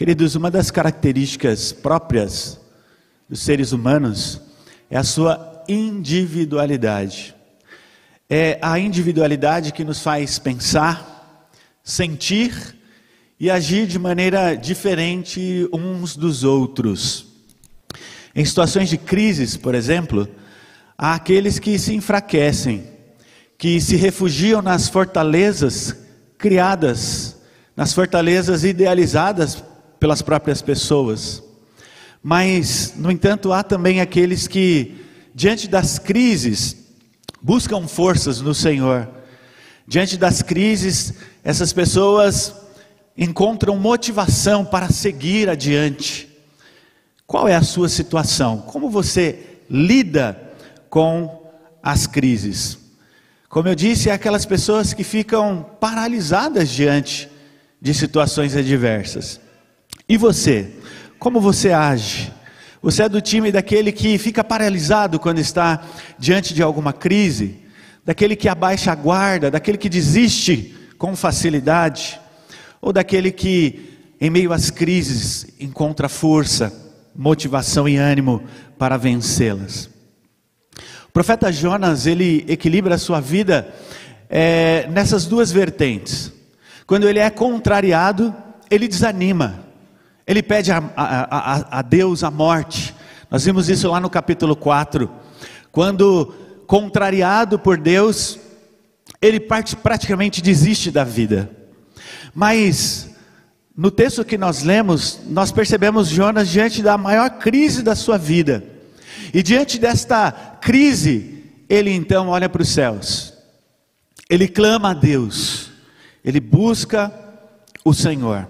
Queridos, uma das características próprias dos seres humanos é a sua individualidade. É a individualidade que nos faz pensar, sentir e agir de maneira diferente uns dos outros. Em situações de crises, por exemplo, há aqueles que se enfraquecem, que se refugiam nas fortalezas criadas, nas fortalezas idealizadas pelas próprias pessoas. Mas, no entanto, há também aqueles que, diante das crises, buscam forças no Senhor. Diante das crises, essas pessoas encontram motivação para seguir adiante. Qual é a sua situação? Como você lida com as crises? Como eu disse, é aquelas pessoas que ficam paralisadas diante de situações adversas. E você? Como você age? Você é do time daquele que fica paralisado quando está diante de alguma crise? Daquele que abaixa a guarda? Daquele que desiste com facilidade? Ou daquele que, em meio às crises, encontra força, motivação e ânimo para vencê-las? O profeta Jonas, ele equilibra a sua vida é, nessas duas vertentes. Quando ele é contrariado, ele desanima. Ele pede a, a, a, a Deus a morte. Nós vimos isso lá no capítulo 4. Quando, contrariado por Deus, ele praticamente desiste da vida. Mas, no texto que nós lemos, nós percebemos Jonas diante da maior crise da sua vida. E diante desta crise, ele então olha para os céus. Ele clama a Deus. Ele busca o Senhor.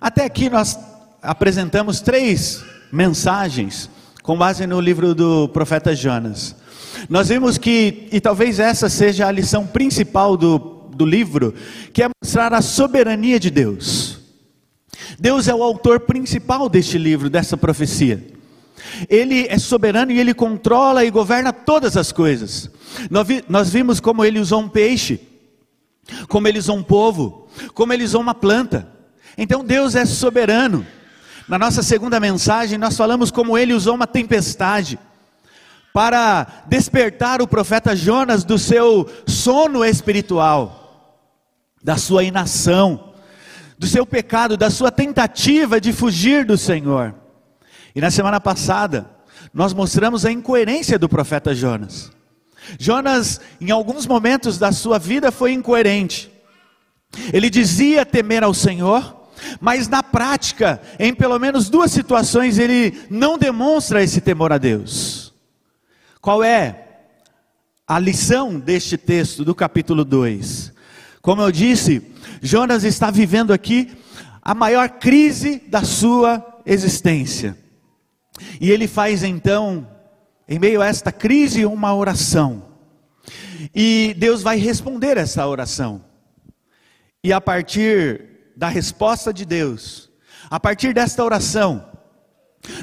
Até aqui nós apresentamos três mensagens com base no livro do profeta Jonas. Nós vimos que, e talvez essa seja a lição principal do, do livro, que é mostrar a soberania de Deus. Deus é o autor principal deste livro, dessa profecia. Ele é soberano e ele controla e governa todas as coisas. Nós, vi, nós vimos como ele usou um peixe, como ele usou um povo, como ele usou uma planta. Então Deus é soberano. Na nossa segunda mensagem, nós falamos como ele usou uma tempestade para despertar o profeta Jonas do seu sono espiritual, da sua inação, do seu pecado, da sua tentativa de fugir do Senhor. E na semana passada, nós mostramos a incoerência do profeta Jonas. Jonas, em alguns momentos da sua vida, foi incoerente. Ele dizia temer ao Senhor, mas na prática, em pelo menos duas situações, ele não demonstra esse temor a Deus. Qual é a lição deste texto do capítulo 2? Como eu disse, Jonas está vivendo aqui a maior crise da sua existência. E ele faz então, em meio a esta crise, uma oração. E Deus vai responder essa oração. E a partir da resposta de Deus, a partir desta oração,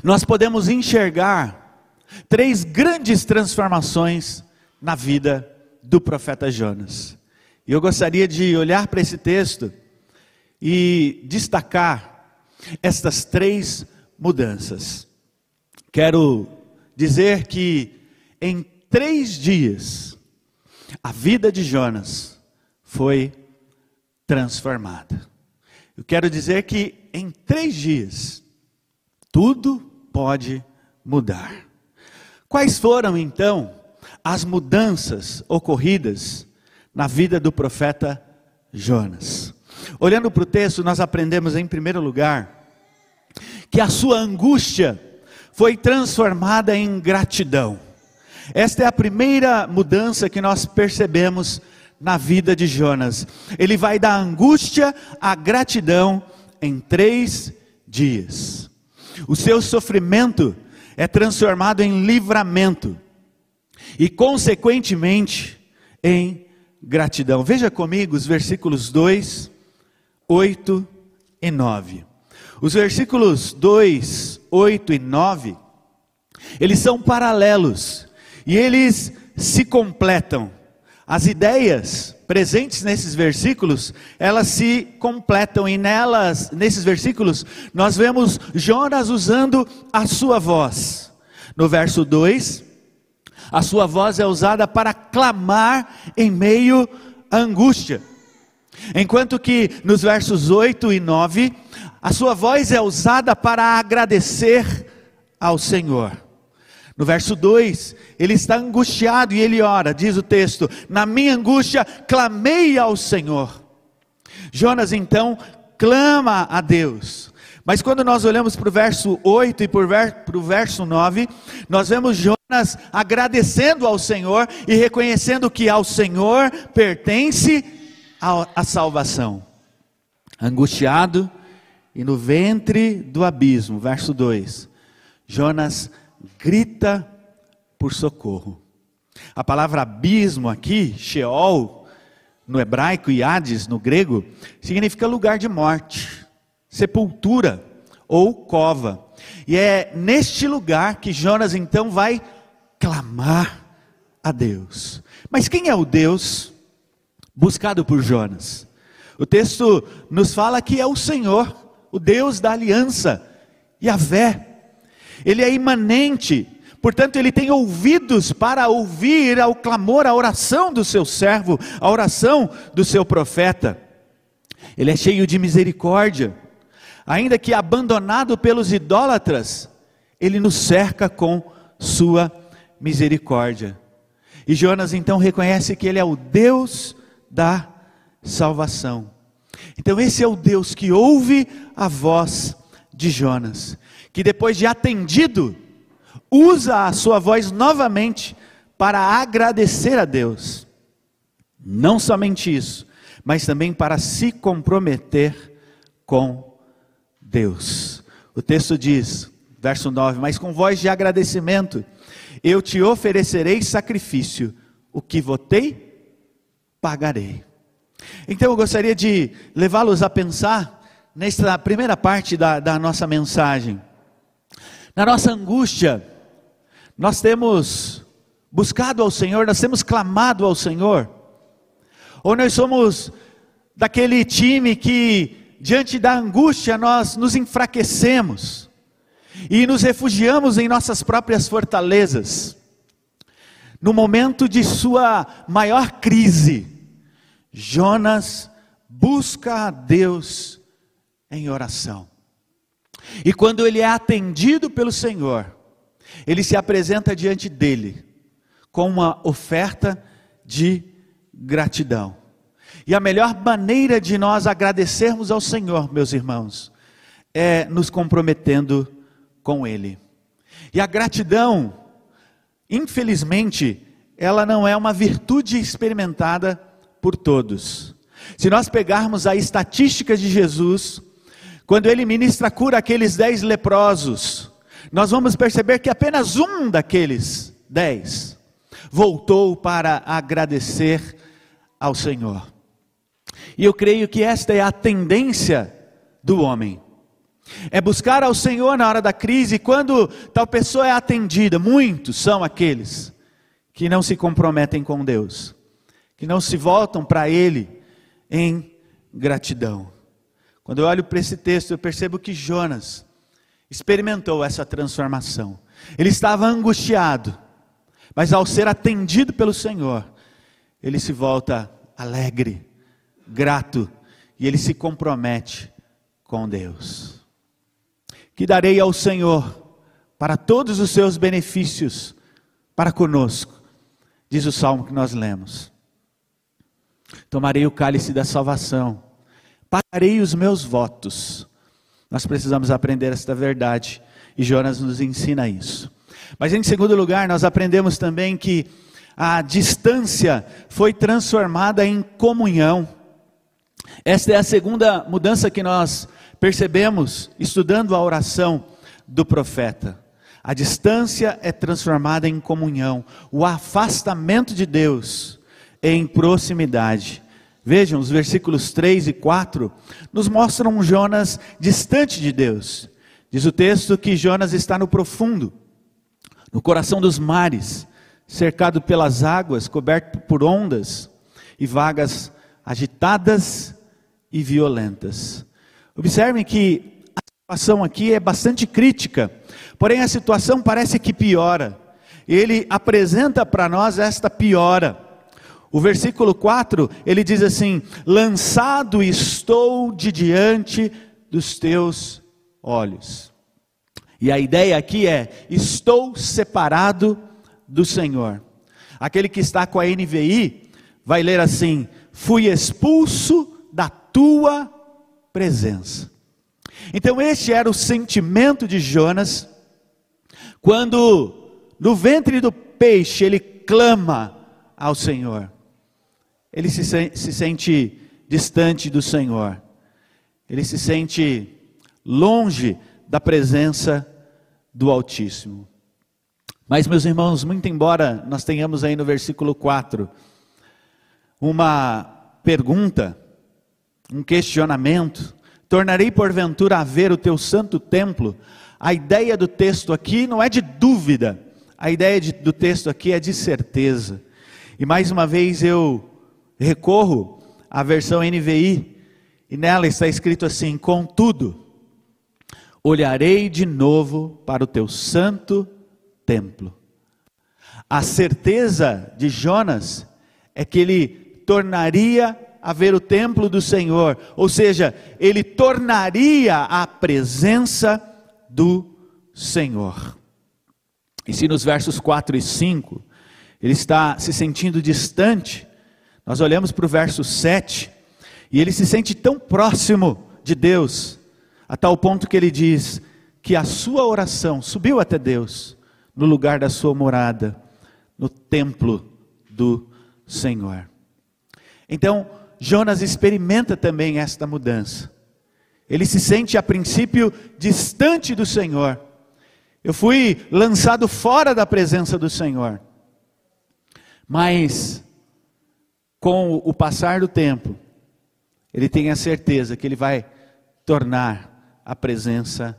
nós podemos enxergar três grandes transformações na vida do profeta Jonas. E eu gostaria de olhar para esse texto e destacar estas três mudanças. Quero dizer que em três dias, a vida de Jonas foi transformada. Eu quero dizer que em três dias, tudo pode mudar. Quais foram então as mudanças ocorridas na vida do profeta Jonas? Olhando para o texto, nós aprendemos em primeiro lugar que a sua angústia foi transformada em gratidão. Esta é a primeira mudança que nós percebemos na vida de Jonas. Ele vai da angústia à gratidão em três dias. O seu sofrimento é transformado em livramento e, consequentemente, em gratidão. Veja comigo os versículos 2, 8 e 9. Os versículos 2, 8 e 9, eles são paralelos e eles se completam as ideias presentes nesses versículos, elas se completam e nelas, nesses versículos, nós vemos Jonas usando a sua voz. No verso 2, a sua voz é usada para clamar em meio à angústia. Enquanto que nos versos 8 e 9, a sua voz é usada para agradecer ao Senhor. No verso 2, ele está angustiado e ele ora, diz o texto: Na minha angústia clamei ao Senhor. Jonas então clama a Deus. Mas quando nós olhamos para o verso 8 e para o verso 9, nós vemos Jonas agradecendo ao Senhor e reconhecendo que ao Senhor pertence a, a salvação. Angustiado e no ventre do abismo, verso 2, Jonas grita por socorro. A palavra abismo aqui, Sheol, no hebraico e Hades no grego, significa lugar de morte sepultura ou cova. E é neste lugar que Jonas então vai clamar a Deus. Mas quem é o Deus buscado por Jonas? O texto nos fala que é o Senhor, o Deus da aliança, Yahvé. Ele é imanente, portanto, ele tem ouvidos para ouvir ao clamor, a oração do seu servo, a oração do seu profeta. Ele é cheio de misericórdia ainda que abandonado pelos idólatras, ele nos cerca com sua misericórdia. E Jonas então reconhece que ele é o Deus da salvação. Então, esse é o Deus que ouve a voz de Jonas, que depois de atendido, usa a sua voz novamente para agradecer a Deus. Não somente isso, mas também para se comprometer com Deus. O texto diz, verso 9: Mas com voz de agradecimento, eu te oferecerei sacrifício, o que votei, pagarei. Então eu gostaria de levá-los a pensar nesta primeira parte da, da nossa mensagem. Na nossa angústia, nós temos buscado ao Senhor, nós temos clamado ao Senhor, ou nós somos daquele time que diante da angústia, nós nos enfraquecemos e nos refugiamos em nossas próprias fortalezas. No momento de sua maior crise, Jonas busca a Deus em oração. E quando ele é atendido pelo Senhor, ele se apresenta diante dele com uma oferta de gratidão. E a melhor maneira de nós agradecermos ao Senhor, meus irmãos, é nos comprometendo com Ele. E a gratidão, infelizmente, ela não é uma virtude experimentada por todos. Se nós pegarmos a estatística de Jesus, quando ele ministra a cura àqueles dez leprosos, nós vamos perceber que apenas um daqueles dez voltou para agradecer ao Senhor. E eu creio que esta é a tendência do homem. É buscar ao Senhor na hora da crise, e quando tal pessoa é atendida, muitos são aqueles que não se comprometem com Deus, que não se voltam para Ele em gratidão. Quando eu olho para esse texto, eu percebo que Jonas experimentou essa transformação. Ele estava angustiado, mas ao ser atendido pelo Senhor, ele se volta alegre, grato e ele se compromete com Deus. Que darei ao Senhor para todos os seus benefícios para conosco, diz o salmo que nós lemos. Tomarei o cálice da salvação, pagarei os meus votos. Nós precisamos aprender esta verdade e Jonas nos ensina isso. Mas em segundo lugar, nós aprendemos também que a distância foi transformada em comunhão. Esta é a segunda mudança que nós percebemos estudando a oração do profeta. A distância é transformada em comunhão, o afastamento de Deus em proximidade. Vejam, os versículos 3 e 4 nos mostram um Jonas distante de Deus. Diz o texto que Jonas está no profundo, no coração dos mares, cercado pelas águas, coberto por ondas e vagas agitadas e violentas. Observem que a situação aqui é bastante crítica, porém a situação parece que piora. Ele apresenta para nós esta piora. O versículo 4, ele diz assim: Lançado estou de diante dos teus olhos. E a ideia aqui é: estou separado do Senhor. Aquele que está com a NVI vai ler assim: fui expulso da tua presença. Então, este era o sentimento de Jonas, quando no ventre do peixe ele clama ao Senhor. Ele se, se sente distante do Senhor, ele se sente longe da presença do Altíssimo. Mas, meus irmãos, muito embora nós tenhamos aí no versículo 4 uma pergunta, um questionamento, tornarei porventura a ver o teu santo templo. A ideia do texto aqui não é de dúvida, a ideia de, do texto aqui é de certeza. E mais uma vez eu recorro à versão NVI, e nela está escrito assim: Contudo, olharei de novo para o teu santo templo. A certeza de Jonas é que ele tornaria a ver o templo do Senhor, ou seja, ele tornaria a presença do Senhor. E se nos versos 4 e 5 ele está se sentindo distante, nós olhamos para o verso 7 e ele se sente tão próximo de Deus, a tal ponto que ele diz que a sua oração subiu até Deus, no lugar da sua morada, no templo do Senhor. Então, Jonas experimenta também esta mudança. Ele se sente a princípio distante do Senhor. Eu fui lançado fora da presença do Senhor. Mas, com o passar do tempo, ele tem a certeza que ele vai tornar a presença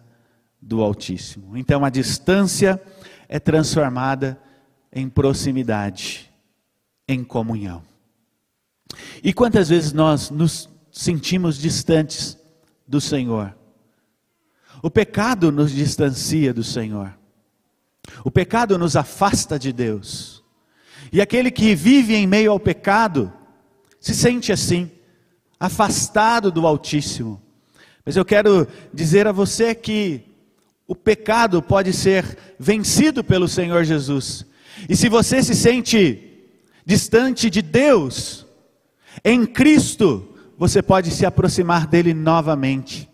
do Altíssimo. Então, a distância é transformada em proximidade, em comunhão. E quantas vezes nós nos sentimos distantes do Senhor? O pecado nos distancia do Senhor. O pecado nos afasta de Deus. E aquele que vive em meio ao pecado se sente assim, afastado do Altíssimo. Mas eu quero dizer a você que o pecado pode ser vencido pelo Senhor Jesus. E se você se sente distante de Deus, em Cristo, você pode se aproximar dele novamente.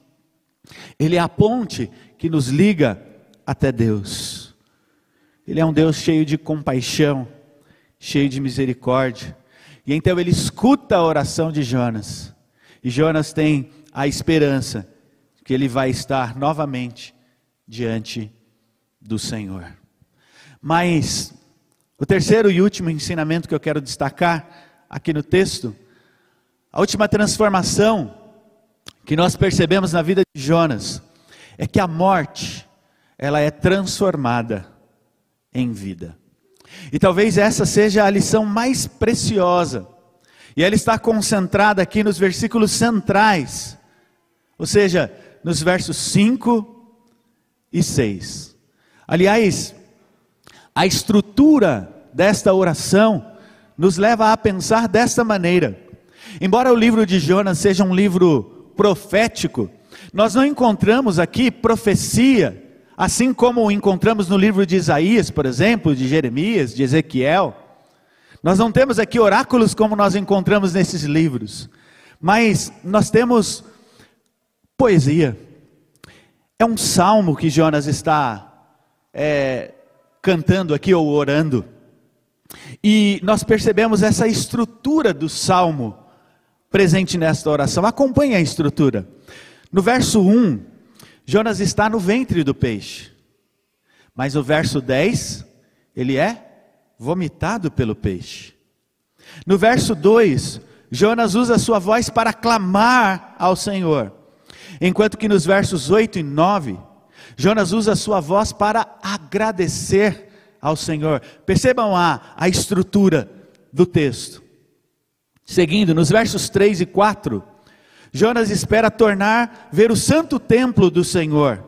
Ele é a ponte que nos liga até Deus. Ele é um Deus cheio de compaixão, cheio de misericórdia. E então ele escuta a oração de Jonas. E Jonas tem a esperança que ele vai estar novamente diante do Senhor. Mas o terceiro e último ensinamento que eu quero destacar aqui no texto a última transformação que nós percebemos na vida de Jonas é que a morte, ela é transformada em vida. E talvez essa seja a lição mais preciosa. E ela está concentrada aqui nos versículos centrais, ou seja, nos versos 5 e 6. Aliás, a estrutura desta oração nos leva a pensar desta maneira: Embora o livro de Jonas seja um livro profético, nós não encontramos aqui profecia, assim como encontramos no livro de Isaías, por exemplo, de Jeremias, de Ezequiel. Nós não temos aqui oráculos como nós encontramos nesses livros, mas nós temos poesia. É um salmo que Jonas está é, cantando aqui ou orando. E nós percebemos essa estrutura do salmo presente nesta oração. Acompanhe a estrutura. No verso 1, Jonas está no ventre do peixe. Mas no verso 10, ele é vomitado pelo peixe. No verso 2, Jonas usa sua voz para clamar ao Senhor. Enquanto que nos versos 8 e 9, Jonas usa sua voz para agradecer ao Senhor. Percebam a, a estrutura do texto. Seguindo, nos versos 3 e 4, Jonas espera tornar ver o santo templo do Senhor,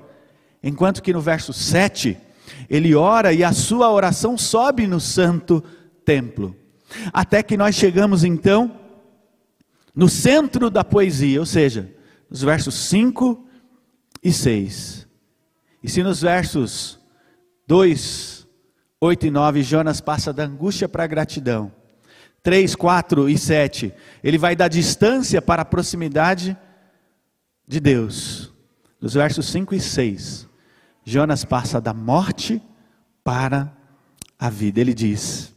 enquanto que no verso 7, ele ora e a sua oração sobe no santo templo. Até que nós chegamos então no centro da poesia, ou seja, nos versos 5 e 6. E se nos versos 2, 8 e 9, Jonas passa da angústia para a gratidão. 3, 4 e 7, ele vai da distância para a proximidade de Deus. Nos versos 5 e 6, Jonas passa da morte para a vida. Ele diz: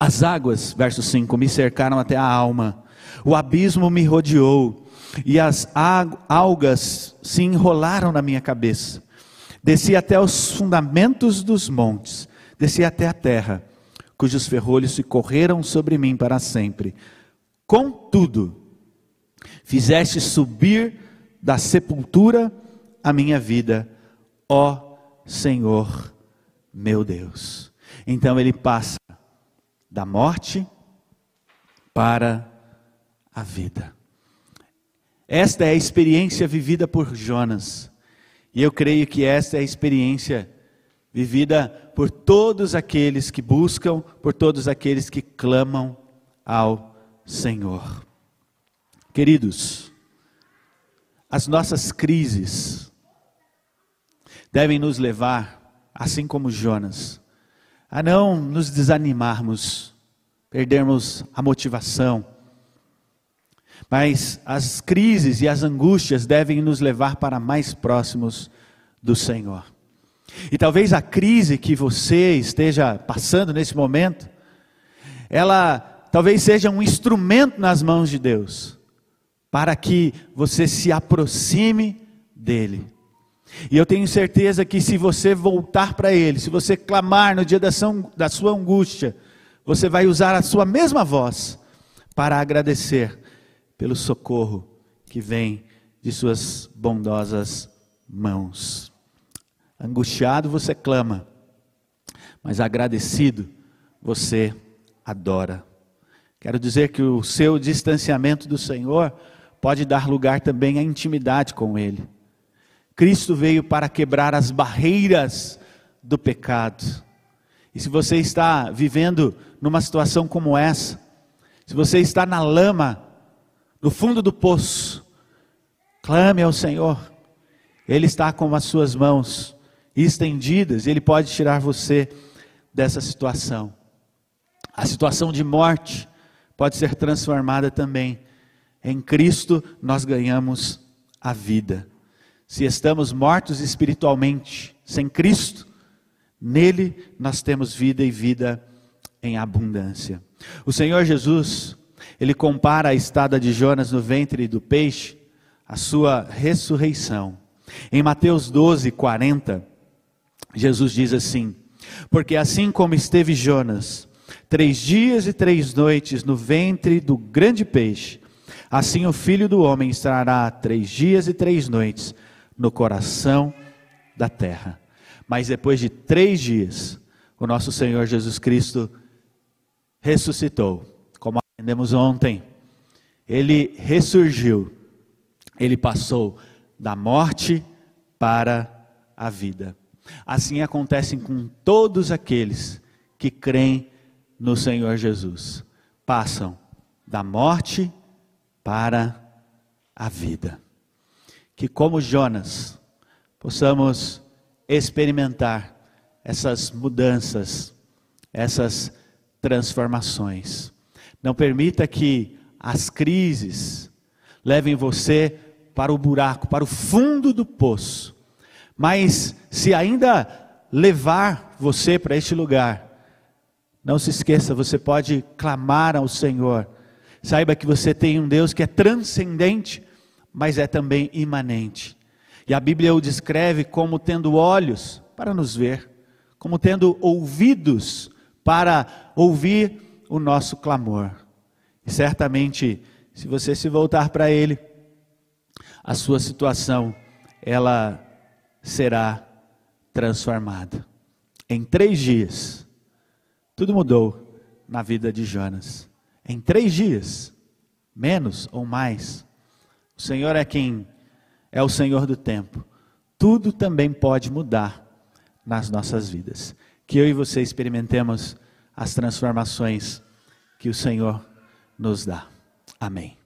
As águas, verso 5, me cercaram até a alma, o abismo me rodeou, e as algas se enrolaram na minha cabeça. Desci até os fundamentos dos montes, desci até a terra, cujos ferrolhos se correram sobre mim para sempre. Contudo, fizeste subir da sepultura a minha vida, ó Senhor meu Deus. Então ele passa da morte para a vida. Esta é a experiência vivida por Jonas. E eu creio que esta é a experiência vivida por todos aqueles que buscam, por todos aqueles que clamam ao Senhor. Queridos, as nossas crises devem nos levar, assim como Jonas, a não nos desanimarmos, perdermos a motivação, mas as crises e as angústias devem nos levar para mais próximos do Senhor. E talvez a crise que você esteja passando nesse momento, ela talvez seja um instrumento nas mãos de Deus, para que você se aproxime dEle. E eu tenho certeza que se você voltar para Ele, se você clamar no dia da sua angústia, você vai usar a sua mesma voz para agradecer pelo socorro que vem de suas bondosas mãos. Angustiado você clama, mas agradecido você adora. Quero dizer que o seu distanciamento do Senhor pode dar lugar também à intimidade com Ele. Cristo veio para quebrar as barreiras do pecado. E se você está vivendo numa situação como essa, se você está na lama no fundo do poço, clame ao Senhor. Ele está com as suas mãos estendidas, e Ele pode tirar você dessa situação. A situação de morte pode ser transformada também. Em Cristo nós ganhamos a vida. Se estamos mortos espiritualmente, sem Cristo, nele nós temos vida e vida em abundância. O Senhor Jesus, ele compara a estada de Jonas no ventre do peixe à sua ressurreição. Em Mateus 12, 40, Jesus diz assim: Porque assim como esteve Jonas, três dias e três noites no ventre do grande peixe, assim o filho do homem estará três dias e três noites no coração da terra. Mas depois de três dias, o nosso Senhor Jesus Cristo ressuscitou aprendemos ontem, ele ressurgiu, ele passou da morte para a vida. Assim acontece com todos aqueles que creem no Senhor Jesus. Passam da morte para a vida. Que, como Jonas, possamos experimentar essas mudanças, essas transformações. Não permita que as crises levem você para o buraco, para o fundo do poço. Mas se ainda levar você para este lugar, não se esqueça, você pode clamar ao Senhor. Saiba que você tem um Deus que é transcendente, mas é também imanente. E a Bíblia o descreve como tendo olhos para nos ver, como tendo ouvidos para ouvir o nosso clamor. E certamente, se você se voltar para Ele, a sua situação ela será transformada. Em três dias, tudo mudou na vida de Jonas. Em três dias, menos ou mais, o Senhor é quem é o Senhor do tempo. Tudo também pode mudar nas nossas vidas. Que eu e você experimentemos as transformações que o Senhor nos dá. Amém.